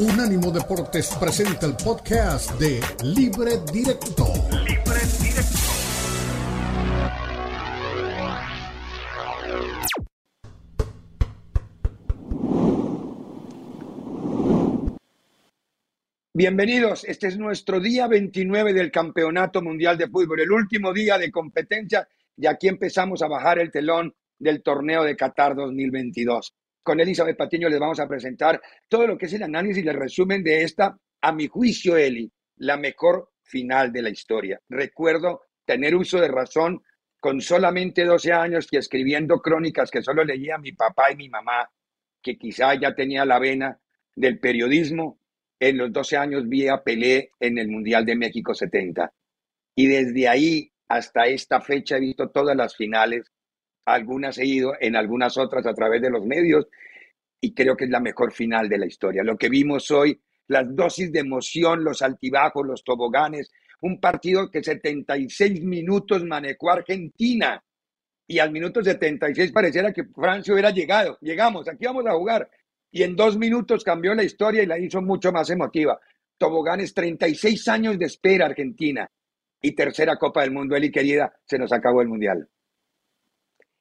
Unánimo Deportes presenta el podcast de Libre Directo. Libre Directo. Bienvenidos, este es nuestro día 29 del Campeonato Mundial de Fútbol, el último día de competencia y aquí empezamos a bajar el telón del torneo de Qatar 2022 con Elizabeth Patiño les vamos a presentar todo lo que es el análisis y el resumen de esta, a mi juicio, Eli, la mejor final de la historia. Recuerdo tener uso de razón con solamente 12 años y escribiendo crónicas que solo leía mi papá y mi mamá, que quizá ya tenía la vena del periodismo. En los 12 años vi a Pelé en el Mundial de México 70. Y desde ahí hasta esta fecha he visto todas las finales algunas he ido, en algunas otras a través de los medios, y creo que es la mejor final de la historia. Lo que vimos hoy, las dosis de emoción, los altibajos, los toboganes, un partido que 76 minutos manejó Argentina y al minuto 76 pareciera que Francia hubiera llegado. Llegamos, aquí vamos a jugar. Y en dos minutos cambió la historia y la hizo mucho más emotiva. Toboganes, 36 años de espera Argentina. Y tercera Copa del Mundo, Eli querida, se nos acabó el Mundial.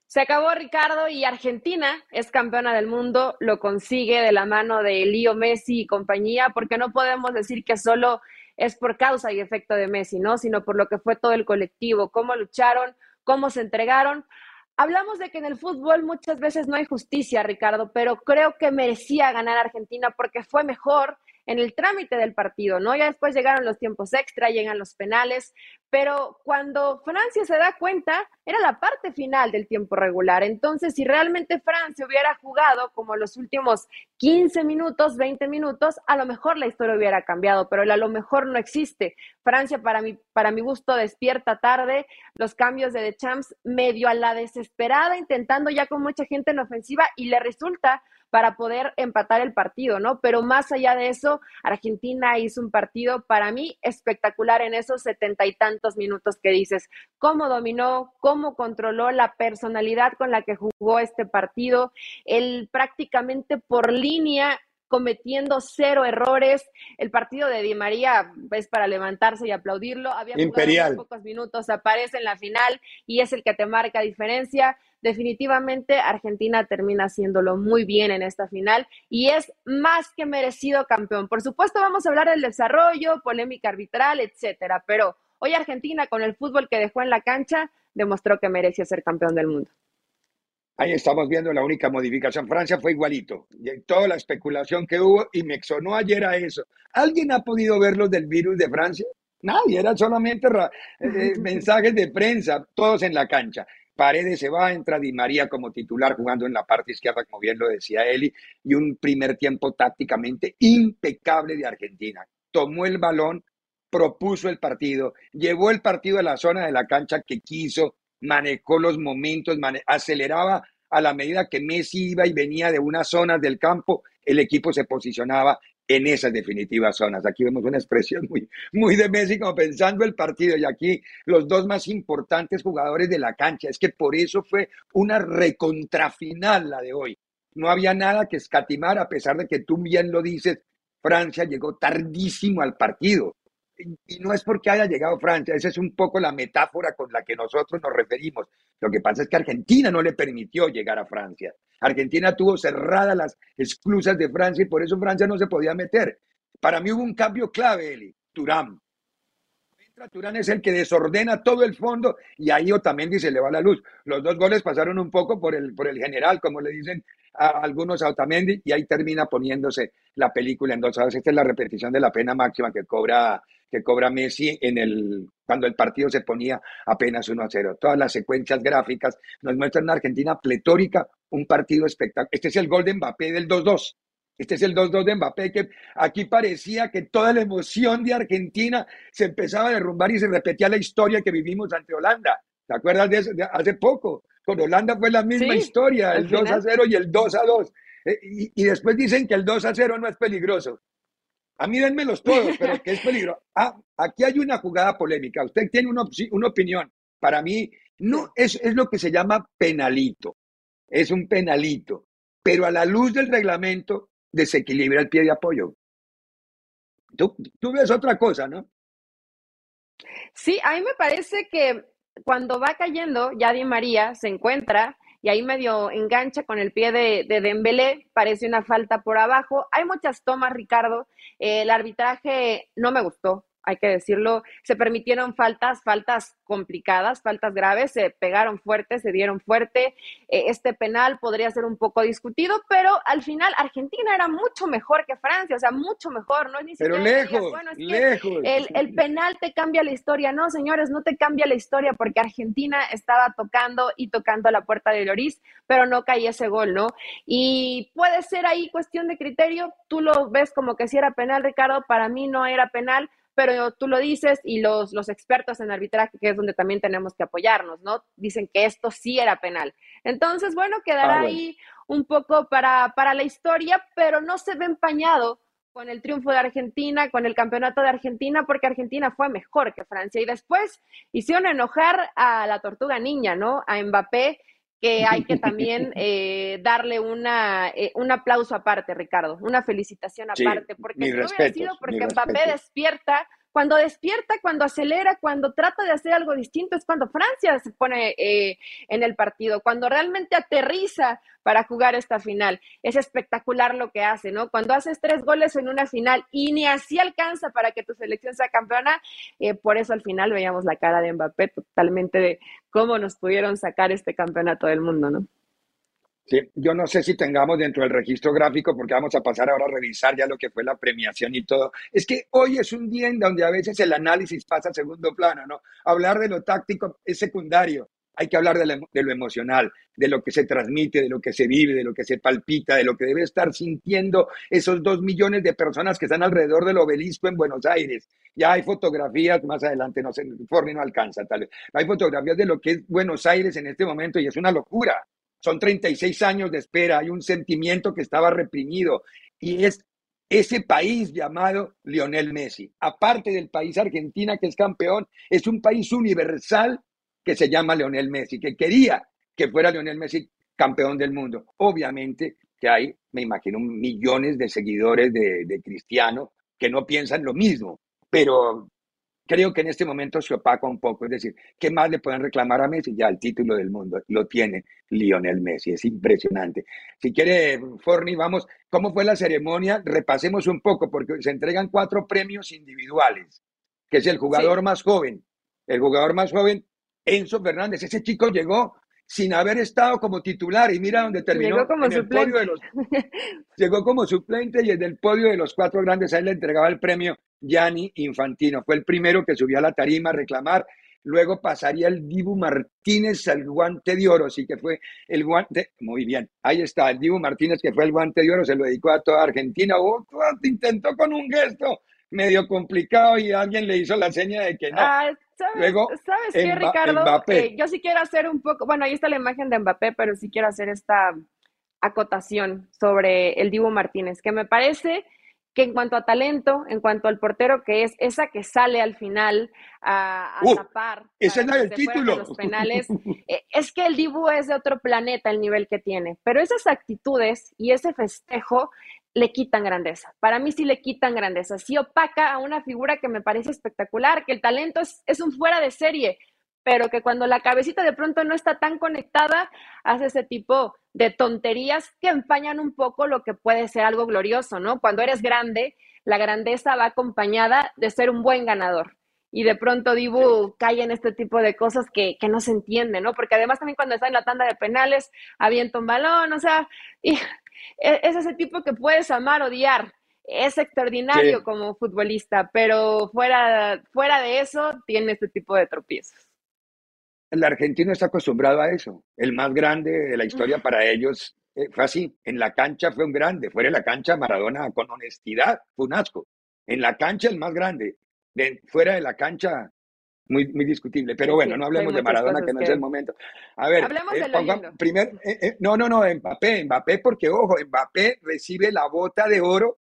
Se acabó Ricardo y Argentina es campeona del mundo, lo consigue de la mano de Lío Messi y compañía, porque no podemos decir que solo es por causa y efecto de Messi, ¿no? Sino por lo que fue todo el colectivo, cómo lucharon, cómo se entregaron. Hablamos de que en el fútbol muchas veces no hay justicia, Ricardo, pero creo que merecía ganar Argentina porque fue mejor, en el trámite del partido, ¿no? Ya después llegaron los tiempos extra, llegan los penales, pero cuando Francia se da cuenta, era la parte final del tiempo regular. Entonces, si realmente Francia hubiera jugado como los últimos 15 minutos, 20 minutos, a lo mejor la historia hubiera cambiado, pero a lo mejor no existe. Francia, para mi, para mi gusto, despierta tarde, los cambios de The Champs medio a la desesperada, intentando ya con mucha gente en ofensiva y le resulta para poder empatar el partido, ¿no? Pero más allá de eso, Argentina hizo un partido para mí espectacular en esos setenta y tantos minutos que dices, cómo dominó, cómo controló la personalidad con la que jugó este partido, el prácticamente por línea cometiendo cero errores. El partido de Di María es para levantarse y aplaudirlo. Había Imperial. pocos minutos, aparece en la final y es el que te marca diferencia definitivamente Argentina termina haciéndolo muy bien en esta final y es más que merecido campeón. Por supuesto, vamos a hablar del desarrollo, polémica arbitral, etcétera, pero hoy Argentina, con el fútbol que dejó en la cancha, demostró que merecía ser campeón del mundo. Ahí estamos viendo la única modificación. Francia fue igualito. Toda la especulación que hubo y me sonó ayer a eso. ¿Alguien ha podido ver los del virus de Francia? Nadie, eran solamente eh, mensajes de prensa, todos en la cancha. Paredes se va, entra Di María como titular jugando en la parte izquierda, como bien lo decía Eli, y un primer tiempo tácticamente impecable de Argentina. Tomó el balón, propuso el partido, llevó el partido a la zona de la cancha que quiso, manejó los momentos, aceleraba a la medida que Messi iba y venía de unas zonas del campo, el equipo se posicionaba en esas definitivas zonas. Aquí vemos una expresión muy, muy de Messi como pensando el partido y aquí los dos más importantes jugadores de la cancha. Es que por eso fue una recontrafinal la de hoy. No había nada que escatimar a pesar de que tú bien lo dices, Francia llegó tardísimo al partido. Y no es porque haya llegado Francia, esa es un poco la metáfora con la que nosotros nos referimos. Lo que pasa es que Argentina no le permitió llegar a Francia. Argentina tuvo cerradas las exclusas de Francia y por eso Francia no se podía meter. Para mí hubo un cambio clave, Eli, Turán. Turán es el que desordena todo el fondo y ahí Otamendi se le va la luz. Los dos goles pasaron un poco por el, por el general, como le dicen a algunos a Otamendi, y ahí termina poniéndose la película en dos horas. Esta es la repetición de la pena máxima que cobra, que cobra Messi en el, cuando el partido se ponía apenas 1 a 0. Todas las secuencias gráficas nos muestran una Argentina pletórica, un partido espectacular. Este es el gol de Mbappé del 2-2. Este es el 2-2 de Mbappé, que aquí parecía que toda la emoción de Argentina se empezaba a derrumbar y se repetía la historia que vivimos ante Holanda. ¿Te acuerdas de eso? hace poco. Con Holanda fue la misma historia, el 2 a 0 y el 2 a 2. Eh, y, después dicen que el 2 a 0 no es peligroso. A mí denmelos todos, pero que es peligroso. Ah, aquí hay una jugada polémica. Usted tiene una, una opinión. Para mí, no es, es lo que se llama penalito. Es un penalito. Pero a la luz del reglamento, desequilibra el pie de apoyo. Tú, tú ves otra cosa, ¿no? Sí, a mí me parece que cuando va cayendo, ya Di María se encuentra y ahí medio engancha con el pie de, de Dembélé, parece una falta por abajo. Hay muchas tomas, Ricardo. Eh, el arbitraje no me gustó, hay que decirlo, se permitieron faltas, faltas complicadas, faltas graves, se pegaron fuerte, se dieron fuerte. Eh, este penal podría ser un poco discutido, pero al final Argentina era mucho mejor que Francia, o sea, mucho mejor, ¿no? Ni pero lejos, bueno, es lejos. El, el, penal te cambia la historia, no, señores, no te cambia la historia porque Argentina estaba tocando y tocando la puerta de Loris, pero no caía ese gol, ¿no? Y puede ser ahí cuestión de criterio, tú lo ves como que si era penal, Ricardo, para mí no era penal pero tú lo dices y los, los expertos en arbitraje, que es donde también tenemos que apoyarnos, ¿no? Dicen que esto sí era penal. Entonces, bueno, quedará ah, ahí un poco para, para la historia, pero no se ve empañado con el triunfo de Argentina, con el campeonato de Argentina, porque Argentina fue mejor que Francia. Y después hicieron enojar a la tortuga niña, ¿no? A Mbappé, que hay que también eh, darle una, eh, un aplauso aparte, Ricardo, una felicitación aparte, porque si no hubiera sido porque Mbappé despierta cuando despierta, cuando acelera, cuando trata de hacer algo distinto, es cuando Francia se pone eh, en el partido, cuando realmente aterriza para jugar esta final. Es espectacular lo que hace, ¿no? Cuando haces tres goles en una final y ni así alcanza para que tu selección sea campeona, eh, por eso al final veíamos la cara de Mbappé totalmente de cómo nos pudieron sacar este campeonato del mundo, ¿no? Yo no sé si tengamos dentro del registro gráfico, porque vamos a pasar ahora a revisar ya lo que fue la premiación y todo. Es que hoy es un día en donde a veces el análisis pasa a segundo plano, ¿no? Hablar de lo táctico es secundario. Hay que hablar de lo, emocional, de lo que se transmite, de lo que se vive, de lo que se palpita, de lo que debe estar sintiendo esos dos millones de personas que están alrededor del obelisco en Buenos Aires. Ya hay fotografías, más adelante, no sé, Forni no alcanza tal vez. Hay fotografías de lo que es Buenos Aires en este momento y es una locura. Son 36 años de espera, hay un sentimiento que estaba reprimido y es ese país llamado Lionel Messi. Aparte del país Argentina que es campeón, es un país universal que se llama Lionel Messi, que quería que fuera Lionel Messi campeón del mundo. Obviamente que hay, me imagino, millones de seguidores de, de Cristiano que no piensan lo mismo, pero creo que en este momento se opaca un poco. Es decir, ¿qué más le pueden reclamar a Messi? Ya el título del mundo lo tiene Lionel Messi. Es impresionante. Si quiere, Forni, vamos, ¿cómo fue la ceremonia? Repasemos un poco, porque se entregan cuatro premios individuales, que es el jugador más joven. El jugador más joven, Enzo Fernández. Ese chico llegó sin haber estado como titular y mira dónde terminó. Llegó como suplente. llegó como suplente y en el podio de los cuatro grandes a él le entregaba el premio Gianni Infantino. Fue el primero que subió a la tarima a reclamar. Luego pasaría el Dibu Martínez al guante de oro, así que fue el guante, muy bien, ahí está, el Dibu Martínez que fue el guante de oro, se lo dedicó a toda Argentina, oh, intentó con un gesto medio complicado y alguien le hizo la seña de que no. Ah, ¿sabes, ¿sabes qué, Ricardo? Eh, yo sí quiero hacer un poco, bueno, ahí está la imagen de Mbappé, pero sí quiero hacer esta acotación sobre el Dibu Martínez, que me parece que en cuanto a talento, en cuanto al portero que es esa que sale al final a, uh, tapar ese es el título. los penales, eh, es que el Dibu es de otro planeta el nivel que tiene, pero esas actitudes y ese festejo le quitan grandeza. Para mí sí le quitan grandeza, sí opaca a una figura que me parece espectacular, que el talento es, es un fuera de serie, pero que cuando la cabecita de pronto no está tan conectada, hace ese tipo de tonterías que empañan un poco lo que puede ser algo glorioso, ¿no? Cuando eres grande, la grandeza va acompañada de ser un buen ganador. Y de pronto Dibu cae en este tipo de cosas que, no se entiende, ¿no? Porque además también cuando está en la tanda de penales, avienta un balón, o sea, y es ese tipo que puedes amar, odiar, es extraordinario como futbolista, pero fuera, fuera de eso tiene este tipo de tropiezos el argentino está acostumbrado a eso. El más grande de la historia para ellos eh, fue así. En la cancha fue un grande. Fuera de la cancha, Maradona con honestidad fue un asco. En la cancha, el más grande. De, fuera de la cancha, muy, muy discutible. Pero bueno, no hablemos de Maradona, que no es el momento. A ver, hablemos eh, de primer, eh, no, no, no, Mbappé, Mbappé, porque ojo, Mbappé recibe la bota de oro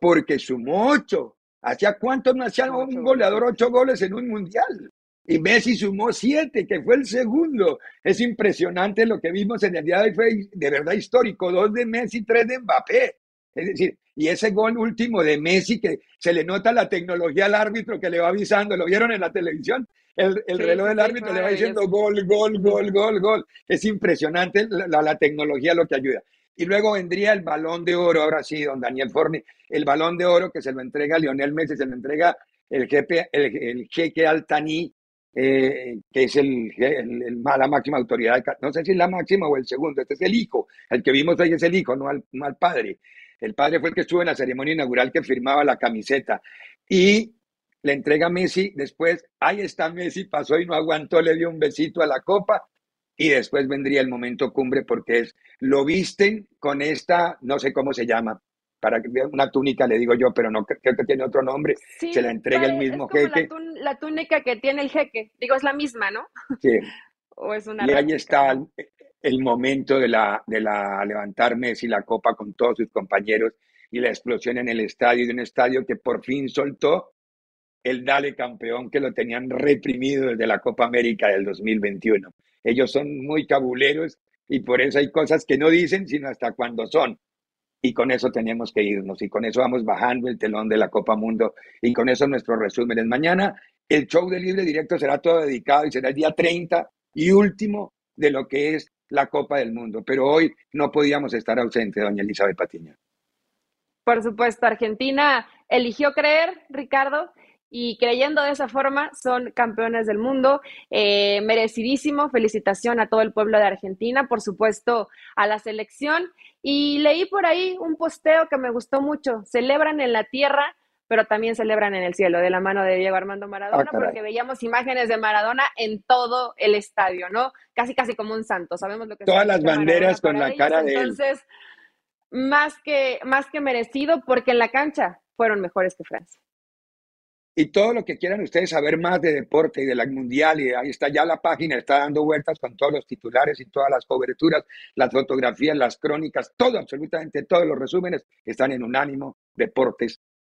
porque sumó ocho. ¿Hacía cuánto no hacía un goleador ocho goles en un mundial? Y Messi sumó siete, que fue el segundo. Es impresionante lo que vimos en el día de hoy, fue de verdad histórico. Dos de Messi, tres de Mbappé. Es decir, y ese gol último de Messi que se le nota la tecnología al árbitro que le va avisando, ¿lo vieron en la televisión? El, reloj del árbitro le va diciendo gol, gol, gol, gol, gol. Es impresionante la, la, tecnología lo que ayuda. Y luego vendría el balón de oro, ahora sí, don Daniel Forni, el balón de oro que se lo entrega Lionel Messi, se lo entrega el jefe, el, el jeque Altaní, eh, que es el, el, la máxima autoridad, no sé si es la máxima o el segundo, este es el hijo, el que vimos ahí es el hijo, no al, no al padre. El padre fue el que estuvo en la ceremonia inaugural que firmaba la camiseta. Y le entrega a Messi, después, ahí está Messi, pasó y no aguantó, le dio un besito a la copa y después vendría el momento cumbre porque es, lo visten con esta, no sé cómo se llama, para que una túnica le digo yo, pero no creo que tiene otro nombre, se la entrega el mismo jeque. La, túnica que tiene el jeque, digo, es la misma, ¿no? Sí. o es una y ahí está el, momento de la, de la levantar Messi la copa con todos sus compañeros y la explosión en el estadio, de un estadio que por fin soltó el Dale campeón que lo tenían reprimido desde la Copa América del 2021. Ellos son muy cabuleros y por eso hay cosas que no dicen sino hasta cuando son. Y con eso tenemos que irnos y con eso vamos bajando el telón de la Copa Mundo y con eso nuestros resúmenes. Mañana el show de Libre Directo será todo dedicado y será el día 30 y último de lo que es la Copa del Mundo. Pero hoy no podíamos estar ausentes, doña Elizabeth Patiña. Por supuesto, Argentina eligió creer, Ricardo, y creyendo de esa forma son campeones del mundo. Eh, merecidísimo, felicitación a todo el pueblo de Argentina, por supuesto a la selección. Y leí por ahí un posteo que me gustó mucho, celebran en la tierra pero también celebran en el cielo, de la mano de Diego Armando Maradona, ah, porque veíamos imágenes de Maradona en todo el estadio, ¿no? Casi, casi como un santo, sabemos lo que Todas las banderas con la cara de él. Entonces, más que, más que merecido, porque en la cancha fueron mejores que Francia. Y todo lo que quieran ustedes saber más de deporte y de la mundial, y ahí está ya la página, está dando vueltas con todos los titulares y todas las coberturas, las fotografías, las crónicas, todo, absolutamente todos los resúmenes están en